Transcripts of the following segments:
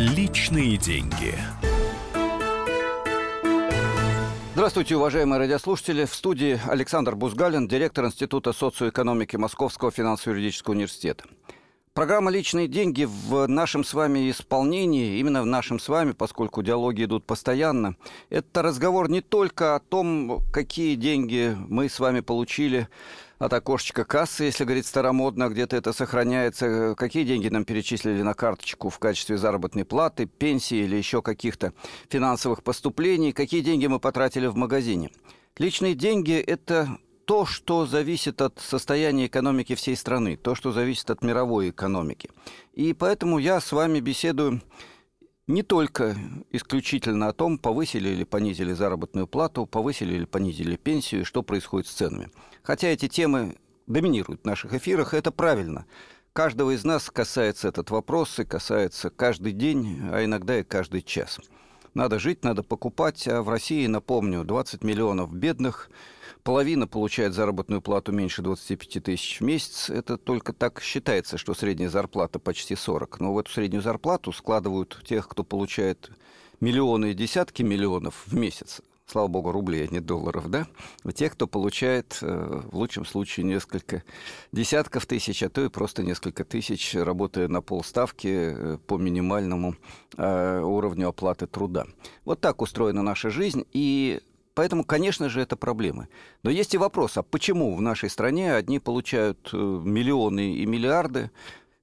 Личные деньги. Здравствуйте, уважаемые радиослушатели. В студии Александр Бузгалин, директор Института социоэкономики Московского финансово-юридического университета. Программа «Личные деньги» в нашем с вами исполнении, именно в нашем с вами, поскольку диалоги идут постоянно, это разговор не только о том, какие деньги мы с вами получили от окошечка кассы, если говорить старомодно, где-то это сохраняется, какие деньги нам перечислили на карточку в качестве заработной платы, пенсии или еще каких-то финансовых поступлений, какие деньги мы потратили в магазине. Личные деньги – это то, что зависит от состояния экономики всей страны, то, что зависит от мировой экономики. И поэтому я с вами беседую не только исключительно о том, повысили или понизили заработную плату, повысили или понизили пенсию, и что происходит с ценами. Хотя эти темы доминируют в наших эфирах, и это правильно. Каждого из нас касается этот вопрос, и касается каждый день, а иногда и каждый час. Надо жить, надо покупать, а в России, напомню, 20 миллионов бедных – половина получает заработную плату меньше 25 тысяч в месяц. Это только так считается, что средняя зарплата почти 40. Но в эту среднюю зарплату складывают тех, кто получает миллионы и десятки миллионов в месяц. Слава богу, рублей, а не долларов, да? Тех, кто получает э, в лучшем случае несколько десятков тысяч, а то и просто несколько тысяч, работая на полставки э, по минимальному э, уровню оплаты труда. Вот так устроена наша жизнь, и Поэтому, конечно же, это проблемы. Но есть и вопрос, а почему в нашей стране одни получают э, миллионы и миллиарды,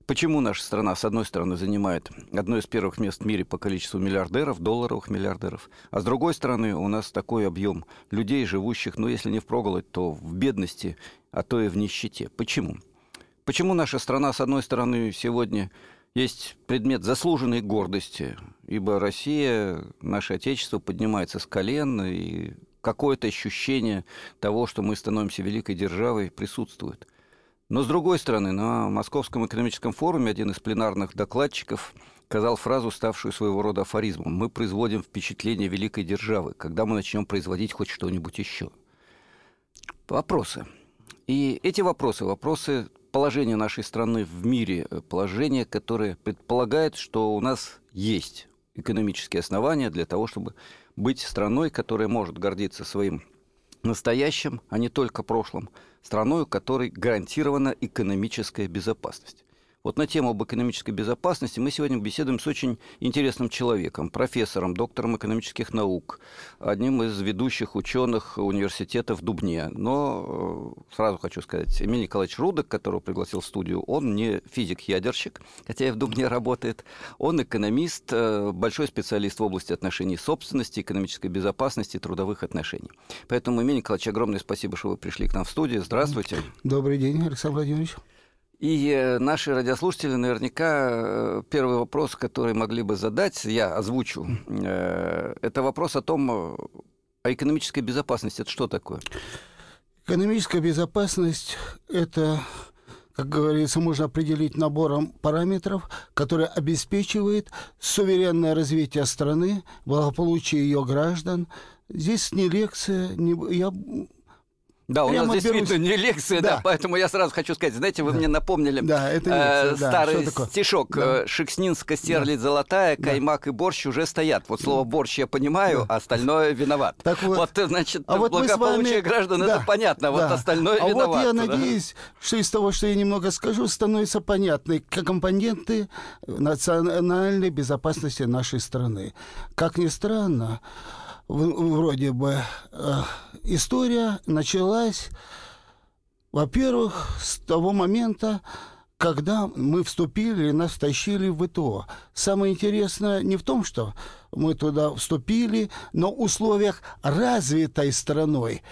Почему наша страна, с одной стороны, занимает одно из первых мест в мире по количеству миллиардеров, долларовых миллиардеров, а с другой стороны, у нас такой объем людей, живущих, ну, если не в проголодь, то в бедности, а то и в нищете. Почему? Почему наша страна, с одной стороны, сегодня есть предмет заслуженной гордости, ибо Россия, наше Отечество, поднимается с колен, и какое-то ощущение того, что мы становимся великой державой, присутствует. Но, с другой стороны, на Московском экономическом форуме один из пленарных докладчиков сказал фразу, ставшую своего рода афоризмом. «Мы производим впечатление великой державы, когда мы начнем производить хоть что-нибудь еще». Вопросы. И эти вопросы, вопросы положения нашей страны в мире, положение, которое предполагает, что у нас есть экономические основания для того, чтобы быть страной, которая может гордиться своим настоящим, а не только прошлым, страной, у которой гарантирована экономическая безопасность. Вот на тему об экономической безопасности мы сегодня беседуем с очень интересным человеком, профессором, доктором экономических наук, одним из ведущих ученых университета в Дубне. Но э, сразу хочу сказать, Эмиль Николаевич Рудок, которого пригласил в студию, он не физик-ядерщик, хотя и в Дубне работает. Он экономист, э, большой специалист в области отношений собственности, экономической безопасности, трудовых отношений. Поэтому, Эмиль Николаевич, огромное спасибо, что вы пришли к нам в студию. Здравствуйте. Добрый день, Александр Владимирович. И э, наши радиослушатели наверняка э, первый вопрос, который могли бы задать, я озвучу, э, это вопрос о том, а экономическая безопасность это что такое? Экономическая безопасность это как говорится, можно определить набором параметров, который обеспечивает суверенное развитие страны, благополучие ее граждан. Здесь не лекция, не, я да, у Прямо нас действительно берусь... не лекция, да. да, поэтому я сразу хочу сказать, знаете, вы да. мне напомнили да, это лекция, э, старый да. стишок да. Э, «Шекснинская стерлядь да. золотая, да. каймак и борщ уже стоят». Вот слово «борщ» я понимаю, да. а остальное виноват. Так вот, вот значит, а вот благополучие вами... граждан, да. это понятно, да. вот остальное а виноват. Вот я да. надеюсь, что из того, что я немного скажу, становится понятны компоненты национальной безопасности нашей страны. Как ни странно, вроде бы э, история началась, во-первых, с того момента, когда мы вступили, нас втащили в ВТО. Самое интересное не в том, что мы туда вступили, но в условиях развитой страной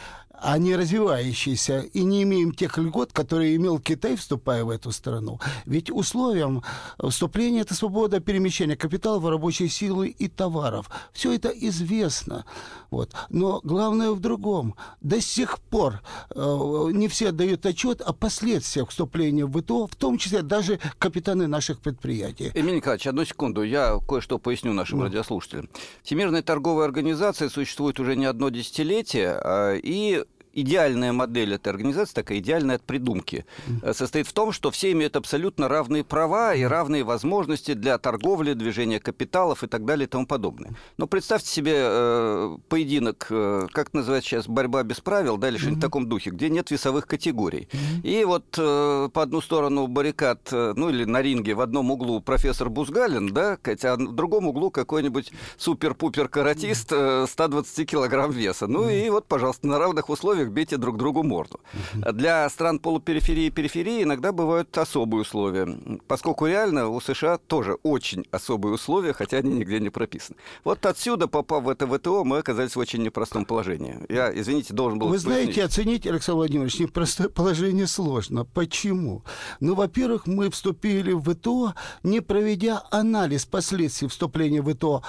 а не развивающийся, и не имеем тех льгот, которые имел Китай, вступая в эту страну. Ведь условием вступления – это свобода перемещения капиталов, рабочей силы и товаров. Все это известно. Вот. Но главное в другом. До сих пор э, не все дают отчет о последствиях вступления в ВТО, в том числе даже капитаны наших предприятий. Эмиль Николаевич, одну секунду, я кое-что поясню нашим ну. радиослушателям. Всемирная торговая организация существует уже не одно десятилетие, а, и идеальная модель этой организации, такая идеальная от придумки, э, состоит в том, что все имеют абсолютно равные права и равные возможности для торговли, движения капиталов и так далее и тому подобное. Но представьте себе э, поединок, э, как называется сейчас, борьба без правил, да, или что-нибудь в таком духе, где нет весовых категорий. И вот э, по одну сторону баррикад, э, ну или на ринге в одном углу профессор Бузгалин, да, а в другом углу какой-нибудь супер-пупер каратист э, 120 килограмм веса. Ну и вот, пожалуйста, на равных условиях бейте друг другу морду. Для стран полупериферии и периферии иногда бывают особые условия, поскольку реально у США тоже очень особые условия, хотя они нигде не прописаны. Вот отсюда, попав в это ВТО, мы оказались в очень непростом положении. Я, извините, должен был Вы пояснить. знаете, оценить, Александр Владимирович, непростое положение сложно. Почему? Ну, во-первых, мы вступили в ВТО, не проведя анализ последствий вступления в ВТО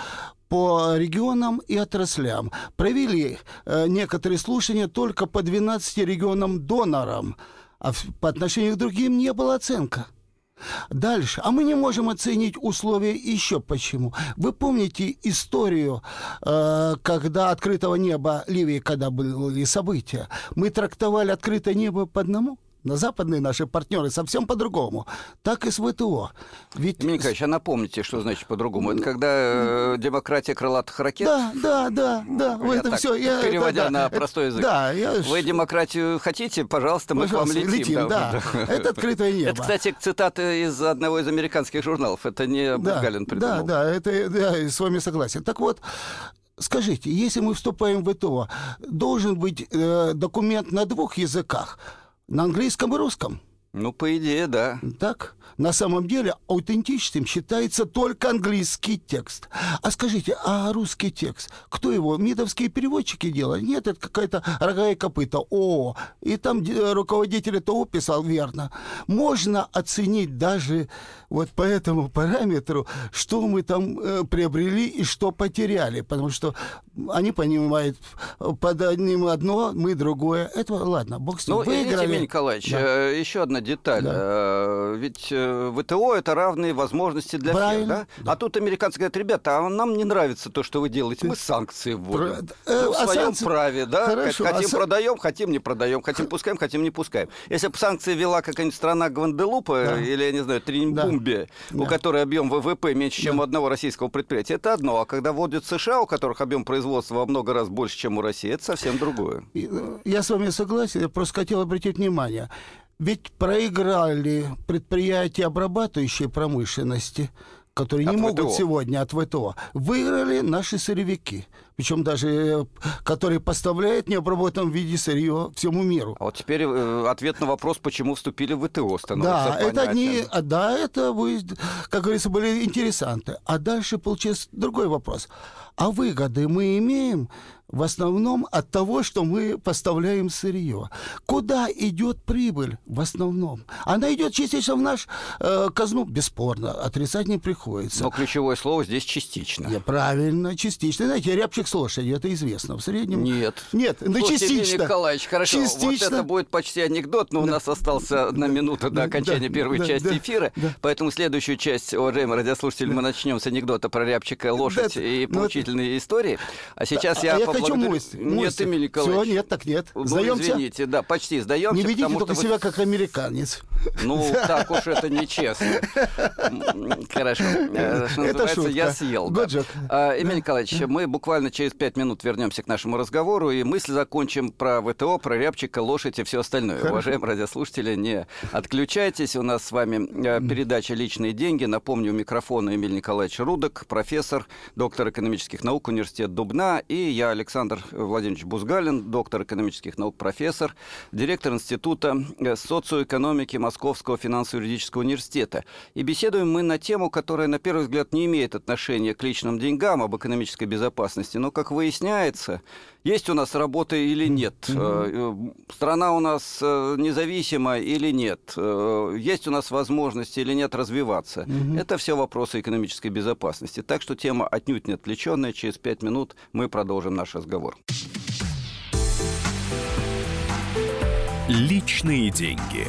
по регионам и отраслям. Провели э, некоторые слушания только по 12 регионам-донорам, а в- по отношению к другим не было оценка. Дальше. А мы не можем оценить условия еще почему. Вы помните историю, э, когда открытого неба Ливии, когда были события? Мы трактовали открытое небо по одному? На западные наши партнеры совсем по-другому. Так и с ВТО. Ведь... Евгений Николаевич, а напомните, что значит по-другому? Это когда э, демократия крылатых ракет? Да, да, да, да. Я в этом так, все. Я, переводя да, на да. простой язык. Да, я... Вы демократию хотите? Пожалуйста, мы Пожалуйста, к вам летим. да. Это открытое небо. Это, кстати, цитата из одного из американских журналов. Это не да, Бузгалин да, придумал. да, это да, я с вами согласен. Так вот, скажите, если мы вступаем в ВТО, должен быть э, документ на двух языках, на английском и русском. Ну, по идее, да. Так? На самом деле аутентичным считается только английский текст. А скажите, а русский текст? Кто его? МИДовские переводчики делали? Нет, это какая-то рога и копыта. О, и там руководитель ТО писал верно. Можно оценить даже вот по этому параметру, что мы там э, приобрели и что потеряли. Потому что они понимают, под одним одно, мы другое. Это ладно, бог с ним. Ну, Выиграли. Евгений Николаевич, Да. э, еще одна деталь. Да. Э, Ведь э, ВТО это равные возможности для Правильно, всех, да? А тут американцы говорят, ребята, а нам не нравится то, что вы делаете, мы санкции вводим. Про- э, Мы в а своем санкции- праве, да? Хорошо, Хотим а продаем, хотим не продаем, хотим пускаем, хотим не пускаем. Если бы санкции вела какая-нибудь страна Гванделупа Да. или, я не знаю, Тринбумбе, у Да. которой объем ВВП меньше, чем у одного российского предприятия, это одно. А когда вводят США, у которых объем производства во много раз больше, чем у России, это совсем другое. Я с вами согласен, я просто хотел обратить внимание. Ведь проиграли предприятия обрабатывающей промышленности, которые не От могут ВТО. сегодня от ВТО. Выиграли наши сырьевики, причем даже э, которые поставляют необработанном виде сырье всему миру. А вот теперь э, ответ на вопрос, почему вступили в ВТО, становится Да, это не, а, да, это вы, как говорится, были интересанты. А дальше получается другой вопрос. А выгоды мы имеем в основном от того, что мы поставляем сырье. Куда идет прибыль в основном? Она идет частично в наш э, казну, бесспорно, отрицать не приходится. Но ключевое слово здесь частично. Я правильно, частично. Знаете, рябчик с лошадью, это известно. В среднем... Нет. Нет, ну Слушайте, Евгений частично. Николаевич, хорошо, вот Частично. это будет почти анекдот, но у нас осталась одна минута до Да, окончания да, первой да, части да, эфира, да. поэтому следующую часть, уважаемые радиослушатели, мы начнем с анекдота про рябчика, лошадь Да, и ну, поучительные истории. А сейчас А я я хочу поблагодарю- мусть. Нет, Эмилий Николаевич. Все, нет, так нет. Ну, Сдаемся? извините, да, почти сдаемся. Не ведите только что вы- себя как американец. Ну, так уж это нечестно. Хорошо. Э, Что называется, я съел. joke. А, Эмиль Николаевич, мы буквально через пять минут вернемся к нашему разговору, и мысль закончим про ВТО, про рябчика, лошадь и все остальное. Уважаемые радиослушатели, не отключайтесь. У нас с вами э, передача «Личные деньги». Напомню, у микрофона Эмиль Николаевич Рудок, профессор, доктор экономических наук, университет Дубна, и я, Александр Владимирович Бузгалин, доктор экономических наук, профессор, директор Института э, социоэкономики Московского финансово-юридического университета. И беседуем мы на тему, которая, на первый взгляд, не имеет отношения к личным деньгам, об экономической безопасности. Но, как выясняется, есть у нас работа или нет, э, страна у нас э, независима или нет, есть у нас возможности или нет развиваться. Это все вопросы экономической безопасности. Так что тема отнюдь не отвлеченная. Через пять минут мы продолжим наш разговор. Личные деньги.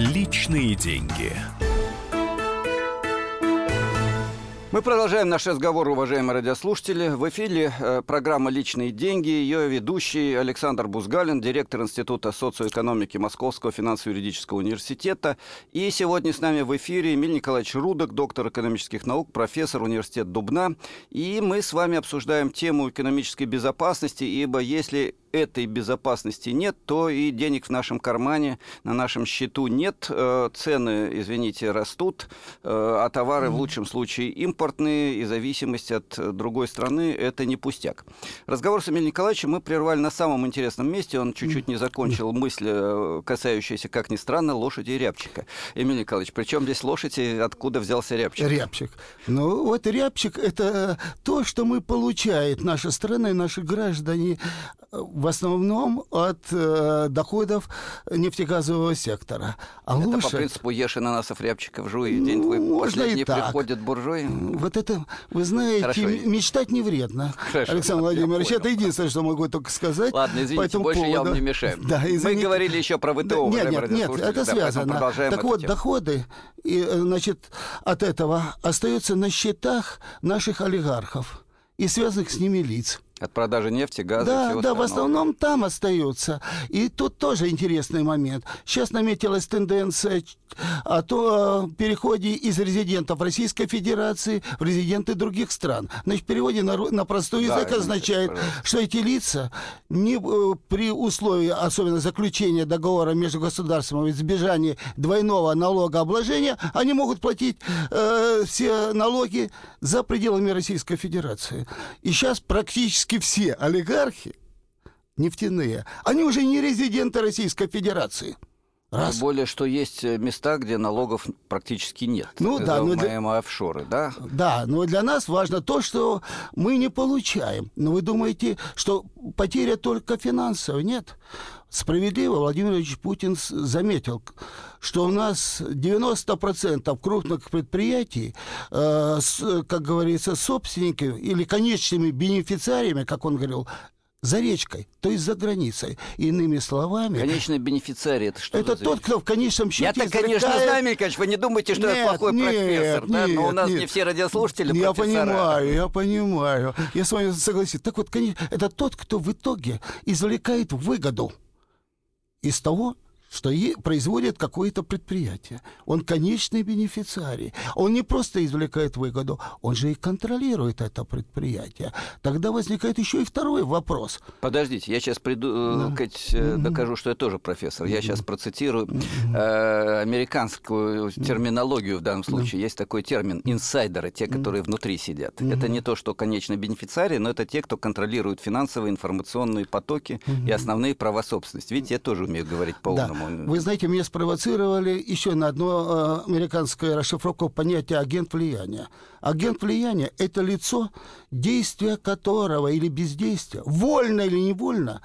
Личные деньги. Мы продолжаем наш разговор, уважаемые радиослушатели. В эфире э, программа «Личные деньги». Ее ведущий Александр Бузгалин, директор Института социоэкономики Московского финансово-юридического университета. И сегодня с нами в эфире Эмиль Николаевич Рудок, доктор экономических наук, профессор университета Дубна. И мы с вами обсуждаем тему экономической безопасности, ибо если этой безопасности нет, то и денег в нашем кармане, на нашем счету нет. Э, цены, извините, растут, э, а товары в лучшем случае импортные, и зависимость от другой страны – это не пустяк. Разговор с Эмилием Николаевичем мы прервали на самом интересном месте. Он чуть-чуть не закончил мысль, э, касающуюся, как ни странно, лошади и рябчика. Эмилий Николаевич, причем здесь лошадь и откуда взялся рябчик? Рябчик. Ну, вот рябчик – это то, что мы получаем, наша страна и наши граждане в основном от э, доходов нефтегазового сектора. А это лучше... по принципу ешь ананасов, рябчиков, жуй, и день твой Можно последний приходит буржуи. Вот это, вы знаете, Хорошо. мечтать не вредно. Хорошо. Александр Владимирович, это единственное, что могу только сказать. Ладно, извините, больше поводу. я вам не мешаю. Да, Мы говорили еще про ВТО. Да, нет, нет, нет, это да, связано. Так вот, тему. доходы и, э, значит, от этого остаются на счетах наших олигархов и связанных с ними лиц. От продажи нефти, газа да, и всего Да, в основном там остаются. И тут тоже интересный момент. Сейчас наметилась тенденция о то э, переходе из резидентов Российской Федерации в резиденты других стран. Значит, в переводе на, на простой язык да, означает, что эти лица не, э, при условии, особенно заключения договора между государством и избежания двойного налогообложения, они могут платить э, все налоги за пределами Российской Федерации. И сейчас практически практически все олигархи нефтяные, они уже не резиденты Российской Федерации. Раз. Тем более, что есть э, места, где налогов практически нет. Ну да, но для... офшоры, да? Да, но для нас важно то, что мы не получаем. Но вы думаете, что потеря только финансовая? Нет. Справедливо Владимир Ильич Путин заметил, что у нас 90% крупных предприятий, э, с, как говорится, собственники или конечными бенефициариями, как он говорил, за речкой, то есть за границей. Иными словами... Конечный бенефициарий, это что Это тот, кто в конечном счете Я-то, конечно, знаю, Микач, вы не думаете, что нет, я плохой нет, профессор, нет, да? Но у нас нет. не все радиослушатели Я профессора. понимаю, я понимаю. Я с вами согласен. Так вот, конечно, это тот, кто в итоге извлекает выгоду из того, что и производит какое-то предприятие. Он конечный бенефициарий. Он не просто извлекает выгоду, он же и контролирует это предприятие. Тогда возникает еще и второй вопрос. Подождите, я сейчас приду, э, да. кать, mm-hmm. докажу, что я тоже профессор. Я сейчас процитирую э, американскую терминологию в данном случае. Есть такой термин инсайдеры, те, которые внутри сидят. Это не то, что конечный бенефициарий, но это те, кто контролирует финансовые, информационные потоки и основные права собственности. Видите, я тоже умею говорить по-умному. Да. Вы знаете, меня спровоцировали еще на одно э, американское расшифровку понятия агент влияния. Агент влияния – это лицо, действия которого или бездействия, вольно или невольно,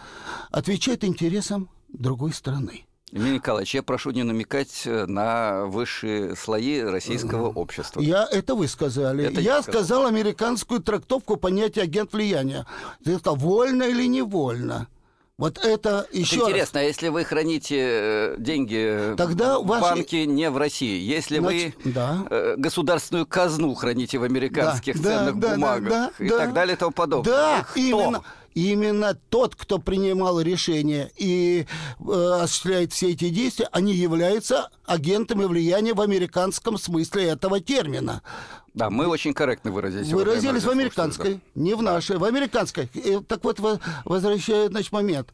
отвечает интересам другой страны. Емельян Николаевич, я прошу не намекать э, на высшие слои российского общества. Я, это вы сказали. Это я сказал. сказал американскую трактовку понятия агент влияния. Это вольно или невольно. Вот это еще вот Интересно, раз. а если вы храните э, деньги Тогда в ваши... банке не в России, если Значит, вы да. Э, государственную казну храните в американских да, ценных да, бумагах да, да, и да. так далее и тому подобное, да, кто? именно именно тот, кто принимал решения и э, осуществляет все эти действия, они являются агентами влияния в американском смысле этого термина. Да, мы очень корректно выразились. Выразились в американской, не в нашей, в американской. И, так вот, возвращаю, значит, момент.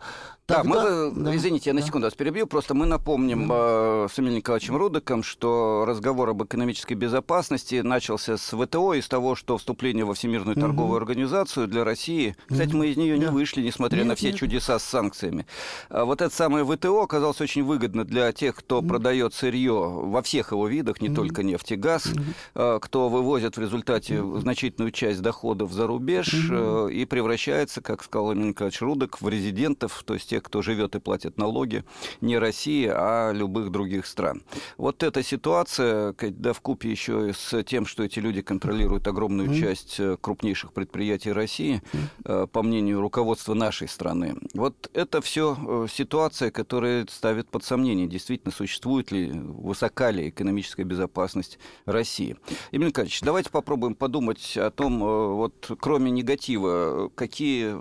Да, мы, э, да, извините, я на секунду вас перебью, просто мы напомним да. э, с Эмилием Николаевичем Рудаком, что разговор об экономической безопасности начался с ВТО, из того, что вступление во Всемирную угу. торговую организацию для России, кстати, мы из нее да. не вышли, несмотря нет, на все нет. чудеса с санкциями. А вот это самое ВТО оказалось очень выгодно для тех, кто угу. продает сырье во всех его видах, не угу. только нефть и газ, угу. э, кто вывозит в результате значительную часть доходов за рубеж угу. э, и превращается, как сказал Эмилий Николаевич Рудок, в резидентов, то есть тех, кто живет и платит налоги не России, а любых других стран. Вот эта ситуация, да, в купе еще и с тем, что эти люди контролируют огромную часть э, крупнейших предприятий России, mm. по мнению руководства нашей страны. Вот это все э, ситуация, которая ставит под сомнение, действительно существует ли, высока ли экономическая безопасность России. Эмиль Николаевич, давайте попробуем подумать о том, вот кроме негатива, какие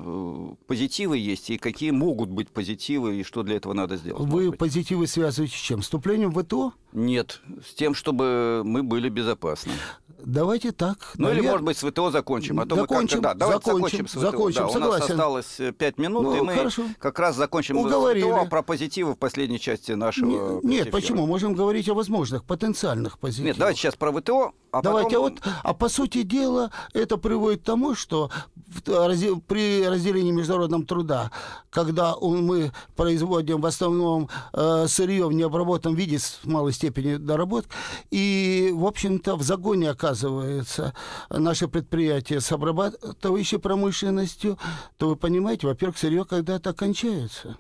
позитивы есть и какие могут быть позитивы и что для этого надо сделать? Вы позитивы связываете с чем? Вступлением в ВТО? Нет, с тем, чтобы мы были безопасны. Давайте так. Ну навер... или, может быть, с ВТО закончим. А то закончим, мы как-то... Да, давайте закончим, закончим с ВТО. Закончим, да, согласен. У нас осталось 5 минут, ну, и мы хорошо. как раз закончим Уговорили. ВТО, а про позитивы в последней части нашего... Нет, нет почему? Можем говорить о возможных, потенциальных позитивах. Нет, давайте сейчас про ВТО, а Давайте, потом... а вот, а по сути дела, это приводит к тому, что при разделении международного труда, когда мы производим в основном э, сырье в необработанном виде с малой степенью доработки, и, в общем-то, в загоне оказывается наше предприятие с обрабатывающей промышленностью, то вы понимаете, во-первых, сырье когда-то кончается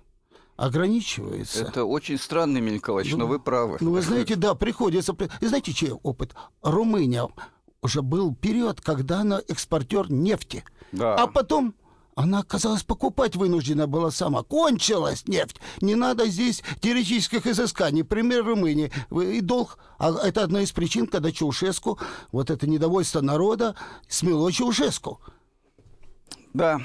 ограничивается. Это очень странно, Эмиль Николаевич, ну, но вы правы. Ну, вы знаете, да, приходится... И знаете, чей опыт? Румыния уже был период, когда она экспортер нефти. Да. А потом она, оказалось, покупать вынуждена была сама. Кончилась нефть. Не надо здесь теоретических изысканий. Пример Румынии. И долг. А это одна из причин, когда Чаушеску, вот это недовольство народа, смело Чаушеску. Да,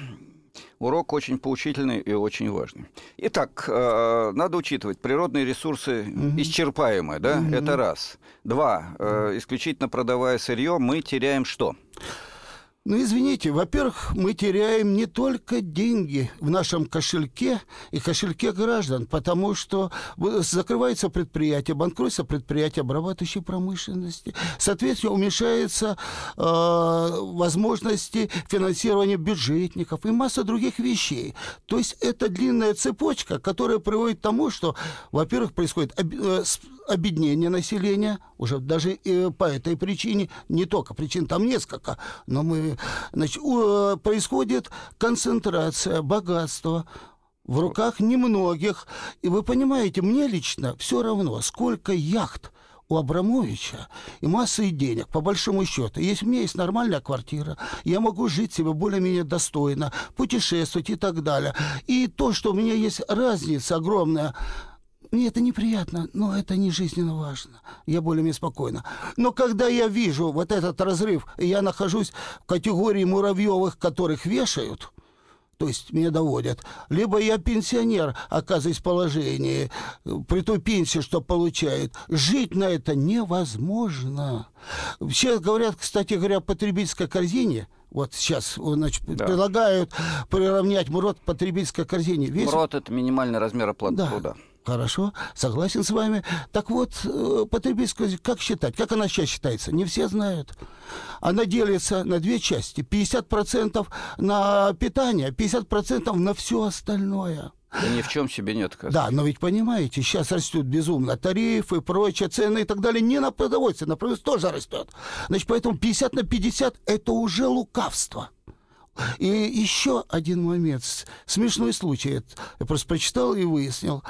урок очень поучительный и очень важный. Итак, э, надо учитывать, природные ресурсы угу. исчерпаемые, да, угу. это раз. Два, э, исключительно продавая сырье, мы теряем что? Ну, извините, во-первых, мы теряем не только деньги в нашем кошельке и кошельке граждан, потому что закрывается предприятие, банкротится предприятие обрабатывающей промышленности. Соответственно, уменьшаются э, возможности финансирования бюджетников и масса других вещей. То есть это длинная цепочка, которая приводит к тому, что, во-первых, происходит э, обеднение населения, уже даже э, по этой причине, не только причин, там несколько, но мы, значит, э, происходит концентрация богатства в руках немногих. И вы понимаете, мне лично все равно, сколько яхт у Абрамовича и массы денег, по большому счету. Если у меня есть нормальная квартира, я могу жить себе более-менее достойно, путешествовать и так далее. И то, что у меня есть разница огромная мне это неприятно, но это не жизненно важно. Я более-менее спокойно. Но когда я вижу вот этот разрыв, и я нахожусь в категории муравьевых, которых вешают, то есть меня доводят. Либо я пенсионер, оказываюсь в положении, при той пенсии, что получает. Жить на это невозможно. Все говорят, кстати говоря, о потребительской корзине. Вот сейчас значит, да. предлагают приравнять МРОД к потребительской корзине. Весь... МРОД – это минимальный размер оплаты да. труда. Хорошо, согласен с вами. Так вот, э, потребительская, как считать? Как она сейчас считается? Не все знают. Она делится на две части. 50% на питание, 50% на все остальное. Да ни в чем себе нет отказывать. Да, но ведь понимаете, сейчас растут безумно тарифы, прочие цены и так далее. Не на продовольствие, на продовольствие тоже растет. Значит, поэтому 50 на 50 – это уже лукавство. И еще один момент, смешной случай, я просто прочитал и выяснил.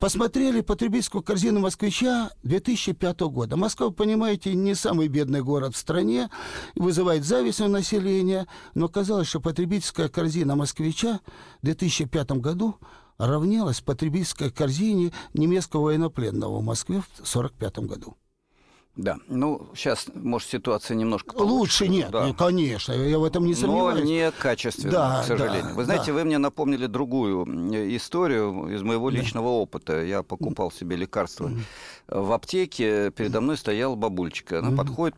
Посмотрели потребительскую корзину москвича 2005 года. Москва, понимаете, не самый бедный город в стране, вызывает зависть у населения, но оказалось, что потребительская корзина москвича в 2005 году равнялась потребительской корзине немецкого военнопленного в Москве в 1945 году. Да, ну сейчас, может, ситуация немножко получше. Лучше нет, да. конечно, я в этом не сомневаюсь. Но не качественно, да, к сожалению. Да, Вы знаете, да. вы мне напомнили другую историю из моего личного да. опыта. Я покупал себе лекарства mm-hmm. в аптеке, передо мной стояла бабульчика. Она mm-hmm. подходит,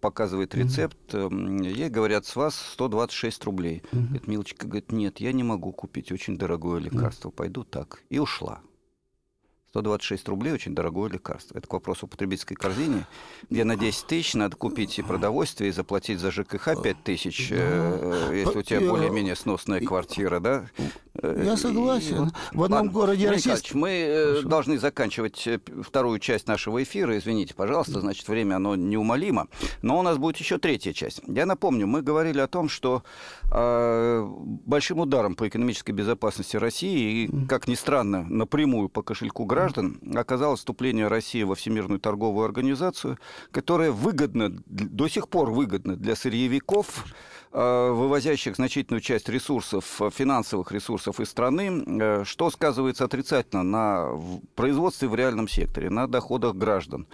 показывает рецепт, mm-hmm. ей говорят, с вас 126 рублей. Mm-hmm. Говорит, Милочка говорит, нет, я не могу купить очень дорогое лекарство, mm-hmm. пойду так. И ушла. 126 рублей очень дорогое лекарство. Это к вопросу о потребительской корзине, где на 10 тысяч надо купить и продовольствие, и заплатить за ЖКХ 5 тысяч, э, если у тебя более-менее сносная квартира, да? Я согласен. И, в одном Ладно, городе России... Мы э, Хорошо. должны заканчивать э, вторую часть нашего эфира. Извините, пожалуйста, значит, время оно неумолимо. Но у нас будет еще третья часть. Я напомню, мы говорили о том, что э, большим ударом по экономической безопасности России и, как ни странно, напрямую по кошельку граждан оказалось вступление России во Всемирную торговую организацию, которая выгодна, до сих пор выгодна для сырьевиков, Э, вывозящих значительную часть ресурсов, э, финансовых ресурсов из страны, э, что сказывается отрицательно на производстве в реальном секторе, на доходах граждан,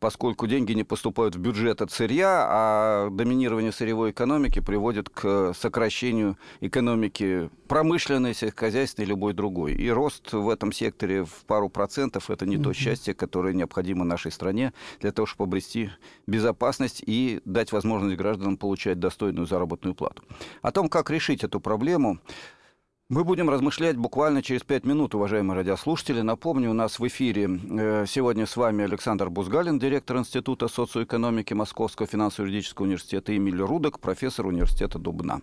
поскольку деньги не поступают в бюджет от сырья, а доминирование сырьевой экономики приводит к сокращению экономики промышленной, сельскохозяйственной и любой другой. И рост в этом секторе в пару процентов – это не то счастье, которое необходимо нашей стране для того, чтобы обрести безопасность и дать возможность гражданам получать достойную заработную плату. О том, как решить эту проблему, мы будем размышлять буквально через пять минут, уважаемые радиослушатели. Напомню, у нас в эфире э, сегодня с вами Александр Бузгалин, директор Института социоэкономики Московского финансово-юридического университета, и Эмиль Рудок, профессор университета Дубна.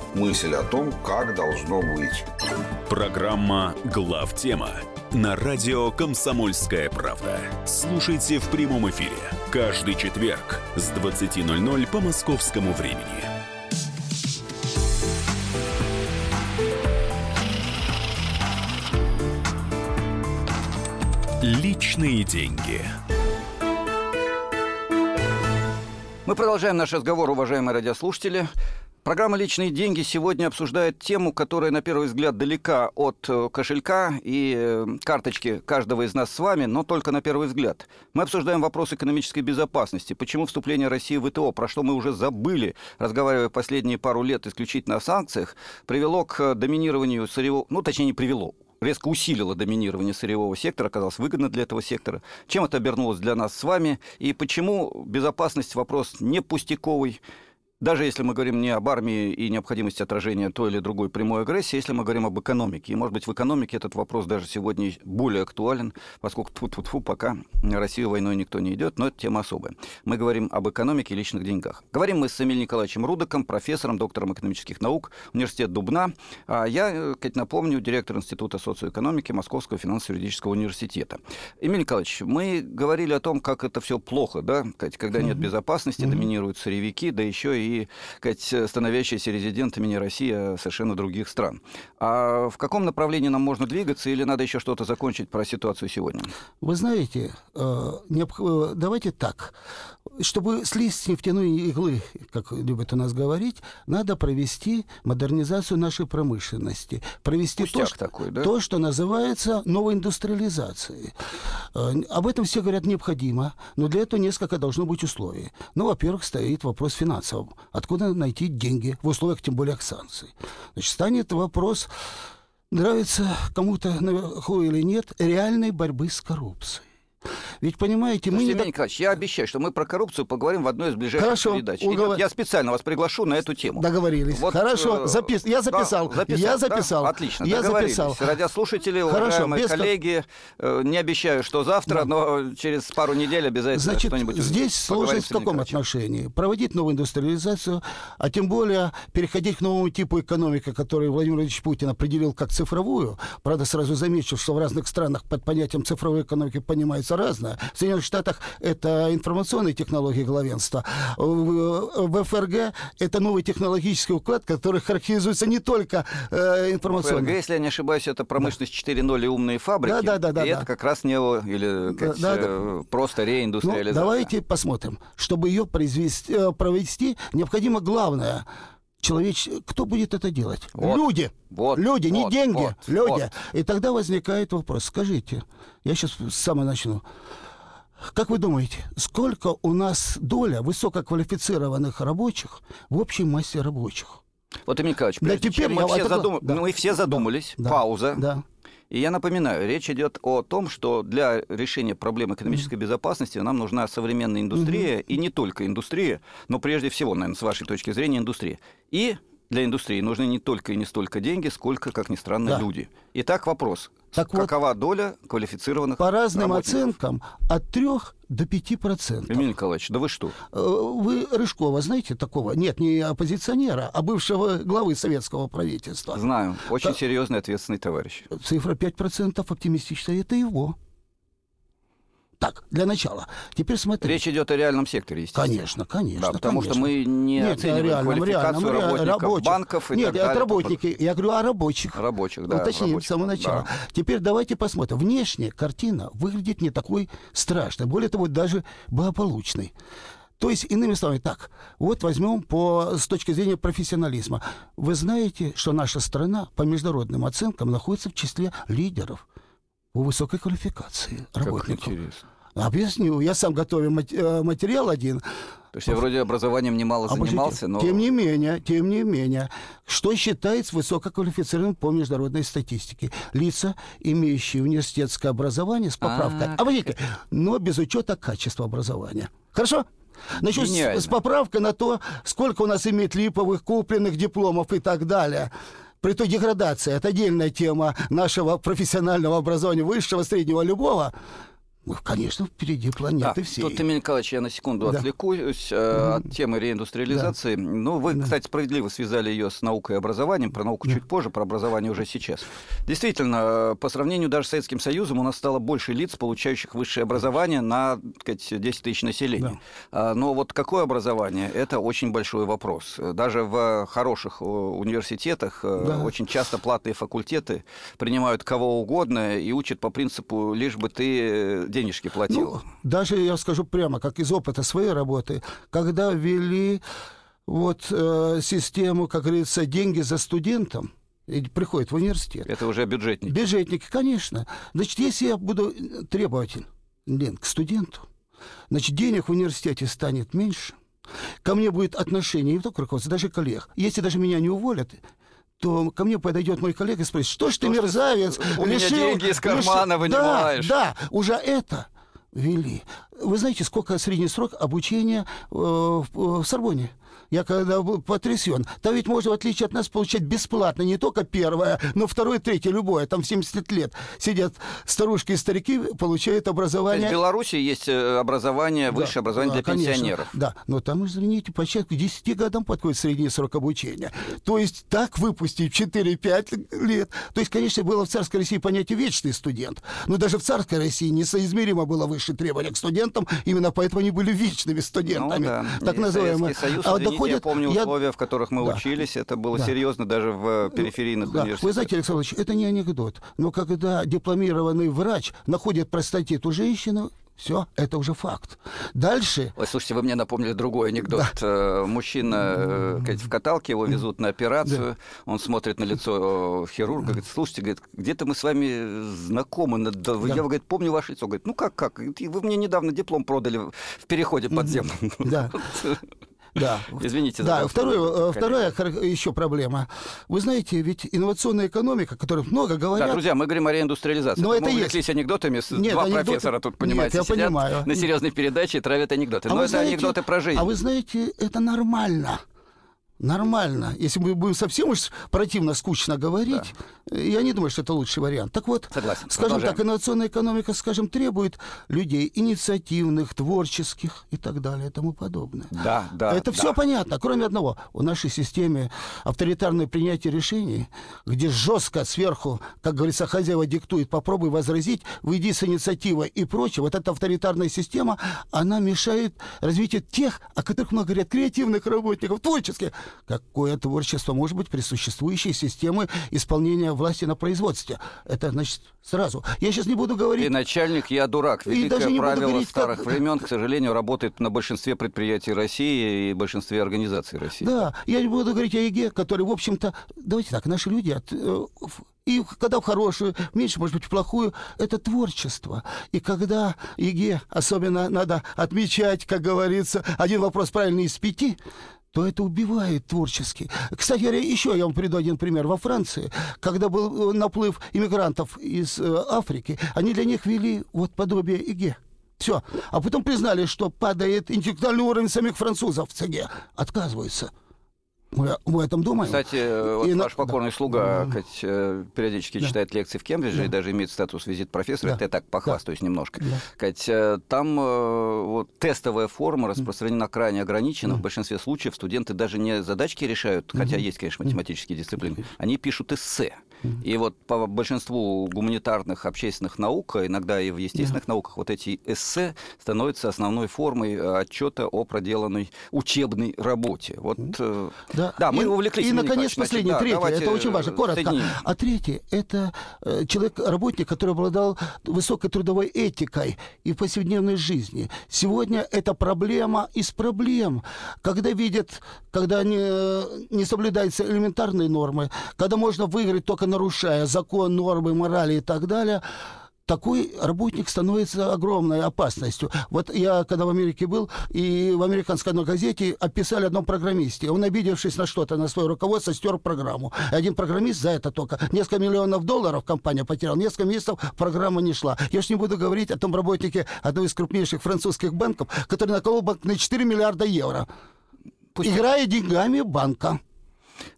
мысль о том, как должно быть. Программа «Главтема» на радио «Комсомольская правда». Слушайте в прямом эфире каждый четверг с 20.00 по московскому времени. Личные деньги. Мы продолжаем наш разговор, уважаемые радиослушатели. Программа «Личные деньги» сегодня обсуждает тему, которая, на первый взгляд, далека от э, кошелька и э, карточки каждого из нас с вами, но только на первый взгляд. Мы обсуждаем вопрос экономической безопасности. Почему вступление России в ВТО, про что мы уже забыли, разговаривая последние пару лет исключительно о санкциях, привело к доминированию сырьевого... Ну, точнее, не привело, резко усилило доминирование сырьевого сектора, оказалось выгодно для этого сектора. Чем это обернулось для нас с вами? И почему безопасность вопрос не пустяковый, даже если мы говорим не об армии и необходимости отражения той или другой прямой агрессии, если мы говорим об экономике. И, может быть, в экономике этот вопрос даже сегодня более актуален, поскольку тьфу -тьфу -тьфу, пока Россию войной никто не идет, но это тема особая. Мы говорим об экономике и личных деньгах. Говорим мы с Эмилием Николаевичем Рудоком, профессором, доктором экономических наук, университет Дубна. А я, э, Кать, напомню, директор Института социоэкономики Московского финансово-юридического университета. Эмилий Николаевич, мы говорили о том, как это все плохо, да, Кать, когда нет безопасности, доминируют сырьевики, да еще и и становящиеся резидентами не России, а совершенно других стран. А в каком направлении нам можно двигаться или надо еще что-то закончить про ситуацию сегодня? Вы знаете, э, э, давайте так. Чтобы слезть с нефтяной иглы, как любят у нас говорить, надо провести модернизацию нашей промышленности. Провести то, что, такой, да? то, что называется новой индустриализацией. Э, об этом все говорят необходимо, но для этого несколько должно быть условий. Ну, во-первых, стоит вопрос финансовым. Откуда найти деньги в условиях, тем более, санкций? Значит, станет вопрос, нравится кому-то наверху или нет, реальной борьбы с коррупцией. Ведь, понимаете, мы... Евгений Николаевич, я обещаю, что мы про коррупцию поговорим в одной из ближайших Хорошо, передач. Угов... Я специально вас приглашу на эту тему. Договорились. Вот, Хорошо, э, запис... я записал. Да, записал. Я записал. Да? Отлично, я записал. Радиослушатели, Хорошо, уважаемые без... коллеги, э, не обещаю, что завтра, да. но через пару недель обязательно Значит, что-нибудь здесь сложность в каком отношении? Проводить новую индустриализацию, а тем более переходить к новому типу экономики, который Владимир Владимирович Путин определил как цифровую. Правда, сразу замечу, что в разных странах под понятием цифровой экономики понимается главенство разное. В Соединенных Штатах это информационные технологии главенства. В, ФРГ это новый технологический уклад, который характеризуется не только э, информационным. ФРГ, если я не ошибаюсь, это промышленность да. 4.0 и умные фабрики. Да, да, да. да и да. это как раз нео, или как да, э, да. просто реиндустриализация. Ну, давайте посмотрим. Чтобы ее произвести, э, провести, необходимо главное человеч... Кто будет это делать? Вот. Люди. Вот. Люди, вот. не деньги. Вот. Люди. Вот. И тогда возникает вопрос. Скажите, я сейчас с самого начну. Как вы думаете, сколько у нас доля высококвалифицированных рабочих в общей массе рабочих? Вот, Эмиль Николаевич, да, теперь мы, все задум... да. мы все задумались, да. пауза. Да. И я напоминаю, речь идет о том, что для решения проблем экономической безопасности нам нужна современная индустрия, mm-hmm. и не только индустрия, но прежде всего, наверное, с вашей точки зрения, индустрия. И для индустрии нужны не только и не столько деньги, сколько, как ни странно, да. люди. Итак, вопрос. Так Какова вот, доля квалифицированных По разным работников? оценкам от 3 до 5 процентов. Эмиль Николаевич, да вы что? Э, вы Рыжкова знаете такого? Нет, не оппозиционера, а бывшего главы советского правительства. Знаю. Очень Та... серьезный, ответственный товарищ. Цифра 5 процентов оптимистичная. Это его. Так, для начала. Теперь смотри. Речь идет о реальном секторе, естественно. Конечно, конечно. Да, потому конечно. что мы не Нет, оцениваем реальном, квалификацию реальном, работников рабочих. банков и Нет, так далее. работники. Я говорю о рабочих. Рабочих, да. Уточним рабочих. с самого начала. Да. Теперь давайте посмотрим. Внешне картина выглядит не такой страшной. Более того, даже благополучной. То есть, иными словами, так, вот возьмем по, с точки зрения профессионализма. Вы знаете, что наша страна по международным оценкам находится в числе лидеров по высокой квалификации работников. Как интересно. Объясню. Я сам готовил материал один. То есть я вроде образованием немало Обождите. занимался, но... Тем не менее, тем не менее, что считается высококвалифицированным по международной статистике? Лица, имеющие университетское образование с поправкой. А, Обождите, но без учета качества образования. Хорошо? Значит, Гениально. с, с поправкой на то, сколько у нас имеет липовых, купленных дипломов и так далее. При той деградации, это отдельная тема нашего профессионального образования, высшего, среднего, любого. Мы, конечно, впереди планеты да, всей. Тут, Эмиль Николаевич, я на секунду Да. отвлекусь э, от темы реиндустриализации. Ну, вы, Да. кстати, справедливо связали ее с наукой и образованием. Про науку Да. чуть позже, про образование уже сейчас. Действительно, э, по сравнению даже с Советским Союзом у нас стало больше лиц, получающих высшее образование на так сказать, 10 тысяч населения. А, Но вот какое образование, это очень большой вопрос. Даже в хороших э, университетах э, Да. очень часто платные факультеты принимают кого угодно и учат по принципу «лишь бы ты денежки платил». Ну, даже я скажу прямо, как из опыта своей работы, когда ввели вот э, систему, как говорится, деньги за студентом, и приходит в университет. Это уже бюджетники. Бюджетники, конечно. Значит, если я буду требователен Лен, к студенту, значит, денег в университете станет меньше, ко мне будет отношение не только руководства, даже коллег. Если даже меня не уволят, то ко мне подойдет мой коллега и спросит, что ж ты, мерзавец, у меня лишил- деньги из кармана лишил- вынимаешь?» Да, да, уже это ввели. Вы знаете, сколько средний срок обучения э, в, в Сорбоне? Я когда был потрясен. Там ведь можно, в отличие от нас, получать бесплатно не только первое, но второе, третье, любое. Там в 70 лет сидят старушки и старики, получают То есть образование. в Беларуси есть э, образование, Да, высшее образование да, для конечно. пенсионеров. Да, но там, извините, почти к 10 годам подходит средний срок обучения. То есть так выпустить в 4-5 лет. То есть, конечно, было в царской России понятие «вечный студент». Но даже в царской России несоизмеримо было выше требования к студентам, именно поэтому они были вечными студентами. Ну, да. Так И называемые. Союз, А извините, я доходят- помню я- условия, в которых мы Да. учились, это было Да. серьезно даже в периферийных Да. университетах. Вы знаете, Александр Ильич, это не анекдот. Но когда дипломированный врач находит простатит у женщины, все, это уже факт. Дальше Ой, слушайте, вы мне напомнили другой анекдот. Э, Мужчина э, в каталке, его везут на операцию, он смотрит на лицо э, хирурга, говорит, слушайте, говорит, где-то мы с вами знакомы, на- да, Да. я говорит, помню ваше лицо. Говорит, ну как, как, вы мне недавно диплом продали в переходе подземном. Да. Да. Извините за Да, второе, э, вторая еще проблема. Вы знаете, ведь инновационная экономика, о которой много Да, говорят, друзья, мы говорим о реиндустриализации. Но мы это есть. увлеклись анекдотами. с- Нет, Два анекдоты- профессора тут, Нет, понимаете, я сидят понимаю. на серьезной передаче и травят анекдоты. А Но это знаете- анекдоты про жизнь. А вы знаете, это нормально. Нормально. Если мы будем совсем уж противно, скучно говорить, да. я не думаю, что это лучший вариант. Так вот, Согласен. скажем Продолжаем. так, инновационная экономика, скажем, требует людей инициативных, творческих и так далее и тому подобное. Да, да. Это да. все понятно, кроме одного. В нашей системе авторитарное принятие решений, где жестко сверху, как говорится, хозяева диктует, попробуй возразить, выйди с инициативой и прочее. Вот эта авторитарная система, она мешает развитию тех, о которых много говорят, креативных работников, творческих. Какое творчество может быть при существующей системе исполнения власти на производстве? Это, значит, сразу. Я сейчас не буду говорить... Ты начальник, я дурак. И Великое даже не правило говорить, старых как- времен, к сожалению, работает на большинстве предприятий России и большинстве организаций России. Да, я не буду говорить о ЕГЭ, который, в общем-то, давайте так, наши люди, от, э, и когда в хорошую, меньше, может быть, в плохую, это творчество. И когда ЕГЭ, особенно надо отмечать, как говорится, один вопрос правильный из пяти, то это убивает творчески. Кстати еще я вам приведу один пример. Во Франции, когда был э, наплыв иммигрантов из э, Африки, они для них ввели вот подобие ЕГЭ. Все. А потом признали, что падает интеллектуальный уровень самих французов в ЦГ. Отказываются. Мы, мы о этом думаем. Кстати, э, вот И на- ваш покорный да. слуга Да. Кать, э, периодически Да. читает лекции в Кембридже Да. и даже имеет статус визит-профессора. Да. Это я так похвастаюсь немножко. Да. Кать, э, там вот, тестовая форма распространена крайне ограничена. В большинстве случаев студенты даже не задачки решают, хотя есть, конечно, математические дисциплины. Они пишут эссе. И вот по большинству гуманитарных общественных наук, а иногда и в естественных науках, вот эти эссе становятся основной формой э, отчета о проделанной учебной работе. Вот, э, Да, да мы и, увлеклись. И, наконец, последний, да, третий. Это очень важно, коротко. соединим. А третий – это э, человек, работник, который обладал высокой трудовой этикой и в повседневной жизни. Сегодня это проблема из проблем. Когда видят, когда не, не соблюдаются элементарные нормы, когда можно выиграть только нарушая закон, нормы, морали и так далее – такой работник становится огромной опасностью. Вот я, когда в Америке был, и в американской одной газете описали одном программисте. Он, обидевшись на что-то, на свое руководство, стер программу. И один программист за это только несколько миллионов долларов компания потеряла, несколько месяцев программа не шла. Я ж не буду говорить о том работнике одного из крупнейших французских банков, который наколол банк на 4 миллиарда евро, Пусть- играя деньгами банка.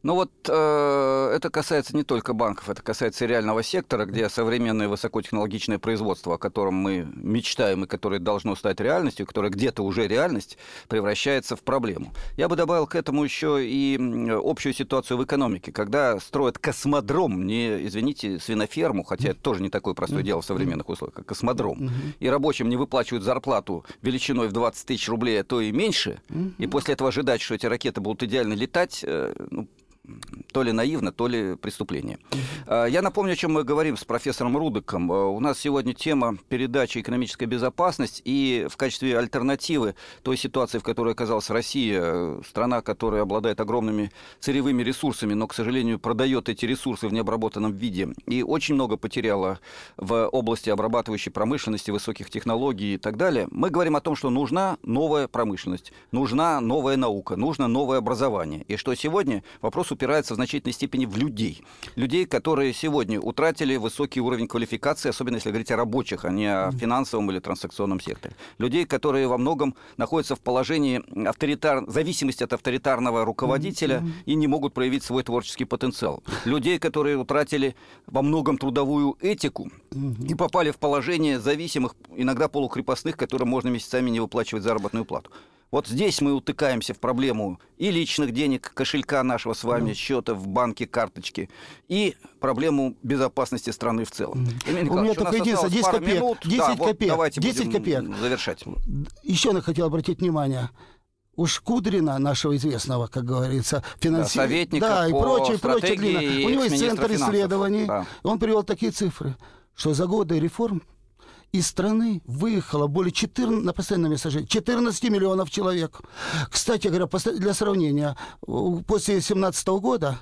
Ну вот э, это касается не только банков, это касается реального сектора, где современное высокотехнологичное производство, о котором мы мечтаем и которое должно стать реальностью, которое где-то уже реальность, превращается в проблему. Я бы добавил к этому еще и общую ситуацию в экономике, когда строят космодром, не, извините, свиноферму, хотя это тоже не такое простое дело в современных условиях, как космодром, и рабочим не выплачивают зарплату величиной в 20 тысяч рублей, а то и меньше, и после этого ожидать, что эти ракеты будут идеально летать, э, ну, то ли наивно, то ли преступление. А, Я напомню, о чем мы говорим с профессором Рудыком. А, У нас сегодня тема передачи «Экономическая безопасность» и в качестве альтернативы той ситуации, в которой оказалась Россия, страна, которая обладает огромными сырьевыми ресурсами, но, к сожалению, продает эти ресурсы в необработанном виде и очень много потеряла в области обрабатывающей промышленности, высоких технологий и так далее. Мы говорим о том, что нужна новая промышленность, нужна новая наука, нужно новое образование. И что сегодня вопрос упирается в значительной степени в людей. Людей, которые сегодня утратили высокий уровень квалификации, особенно если говорить о рабочих, а не о финансовом или транзакционном секторе. Людей, которые во многом находятся в положении авторитар... зависимости от авторитарного руководителя и не могут проявить свой творческий потенциал. Людей, которые утратили во многом трудовую этику и попали в положение зависимых, иногда полукрепостных, которым можно месяцами не выплачивать заработную плату. Вот здесь мы утыкаемся в проблему и личных денег, кошелька нашего с вами, счета в банке, карточки, и проблему безопасности страны в целом. Евгений У меня только единственное, осталось 10 пару копеек, минут. 10 Да, вот копеек, давайте 10 будем копеек. завершать. Еще я хотел обратить внимание. Уж Кудрина, нашего известного, как говорится, финансиста. советника Да, и прочее, прочее. У него есть центр финансов. исследований. Да. Он привел такие цифры, что за годы реформ из страны выехало более 14, на постоянном месте жить, 14 миллионов человек. Кстати говоря, для сравнения, после 17 года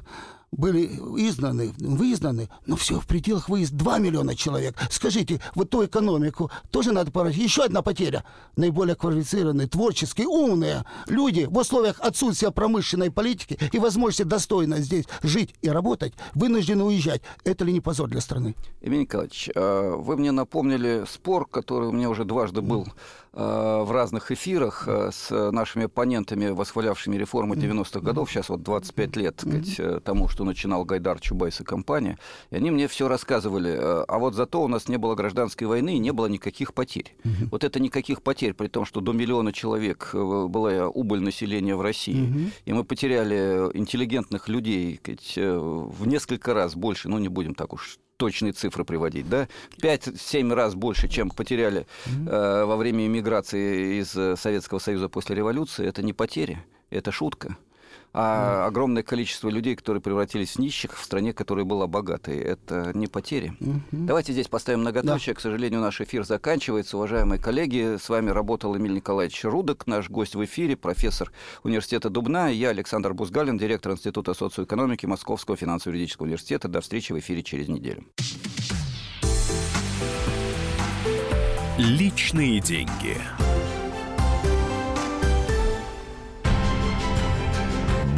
были изгнаны, вызнаны, но все в пределах выезд 2 миллиона человек. Скажите, вот ту экономику тоже надо порать. Еще одна потеря. Наиболее квалифицированные, творческие, умные люди в условиях отсутствия промышленной политики и возможности достойно здесь жить и работать, вынуждены уезжать. Это ли не позор для страны? Евгений Николаевич, э, вы мне напомнили спор, который у меня уже дважды был в разных эфирах с нашими оппонентами, восхвалявшими реформы 90-х годов, сейчас вот 25 лет сказать, тому, что начинал Гайдар Чубайс и компания, и они мне все рассказывали. А вот зато у нас не было гражданской войны и не было никаких потерь. Вот это никаких потерь, при том, что до миллиона человек была убыль населения в России, и мы потеряли интеллигентных людей сказать, в несколько раз больше, ну не будем так уж точные цифры приводить, да, 5-7 раз больше, чем потеряли э, во время иммиграции из Советского Союза после революции, это не потери, это шутка а огромное количество людей, которые превратились в нищих в стране, которая была богатой. Это не потери. Давайте здесь поставим многоточие. Да. К сожалению, наш эфир заканчивается. Уважаемые коллеги, с вами работал Эмиль Николаевич Рудок, наш гость в эфире, профессор университета Дубна. Я Александр Бузгалин, директор Института социоэкономики Московского финансово-юридического университета. До встречи в эфире через неделю. Личные деньги.